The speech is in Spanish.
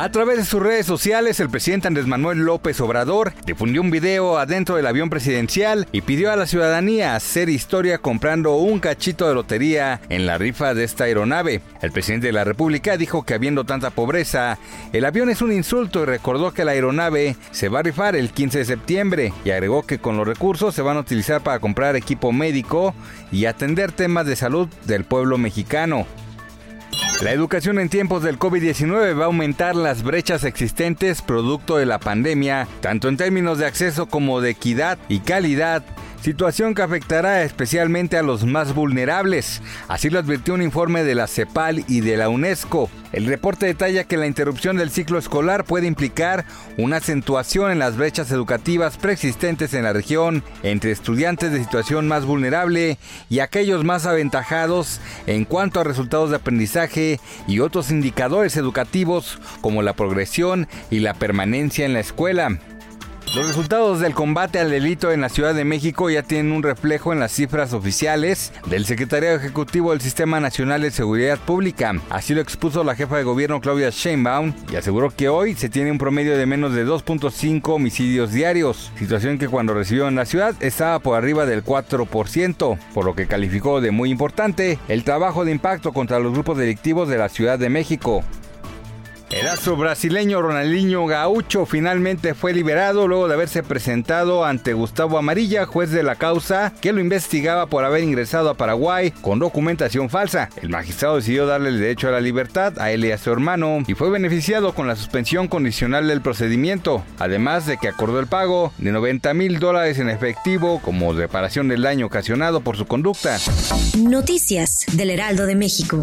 A través de sus redes sociales, el presidente Andrés Manuel López Obrador difundió un video adentro del avión presidencial y pidió a la ciudadanía hacer historia comprando un cachito de lotería en la rifa de esta aeronave. El presidente de la República dijo que habiendo tanta pobreza, el avión es un insulto y recordó que la aeronave se va a rifar el 15 de septiembre y agregó que con los recursos se van a utilizar para comprar equipo médico y atender temas de salud del pueblo mexicano. La educación en tiempos del COVID-19 va a aumentar las brechas existentes producto de la pandemia, tanto en términos de acceso como de equidad y calidad situación que afectará especialmente a los más vulnerables. Así lo advirtió un informe de la CEPAL y de la UNESCO. El reporte detalla que la interrupción del ciclo escolar puede implicar una acentuación en las brechas educativas preexistentes en la región entre estudiantes de situación más vulnerable y aquellos más aventajados en cuanto a resultados de aprendizaje y otros indicadores educativos como la progresión y la permanencia en la escuela. Los resultados del combate al delito en la Ciudad de México ya tienen un reflejo en las cifras oficiales del Secretario Ejecutivo del Sistema Nacional de Seguridad Pública. Así lo expuso la jefa de gobierno Claudia Sheinbaum y aseguró que hoy se tiene un promedio de menos de 2.5 homicidios diarios, situación que cuando recibió en la ciudad estaba por arriba del 4%, por lo que calificó de muy importante el trabajo de impacto contra los grupos delictivos de la Ciudad de México. El astro brasileño Ronaldinho Gaucho finalmente fue liberado luego de haberse presentado ante Gustavo Amarilla, juez de la causa, que lo investigaba por haber ingresado a Paraguay con documentación falsa. El magistrado decidió darle el derecho a la libertad a él y a su hermano y fue beneficiado con la suspensión condicional del procedimiento, además de que acordó el pago de 90 mil dólares en efectivo como reparación del daño ocasionado por su conducta. Noticias del Heraldo de México.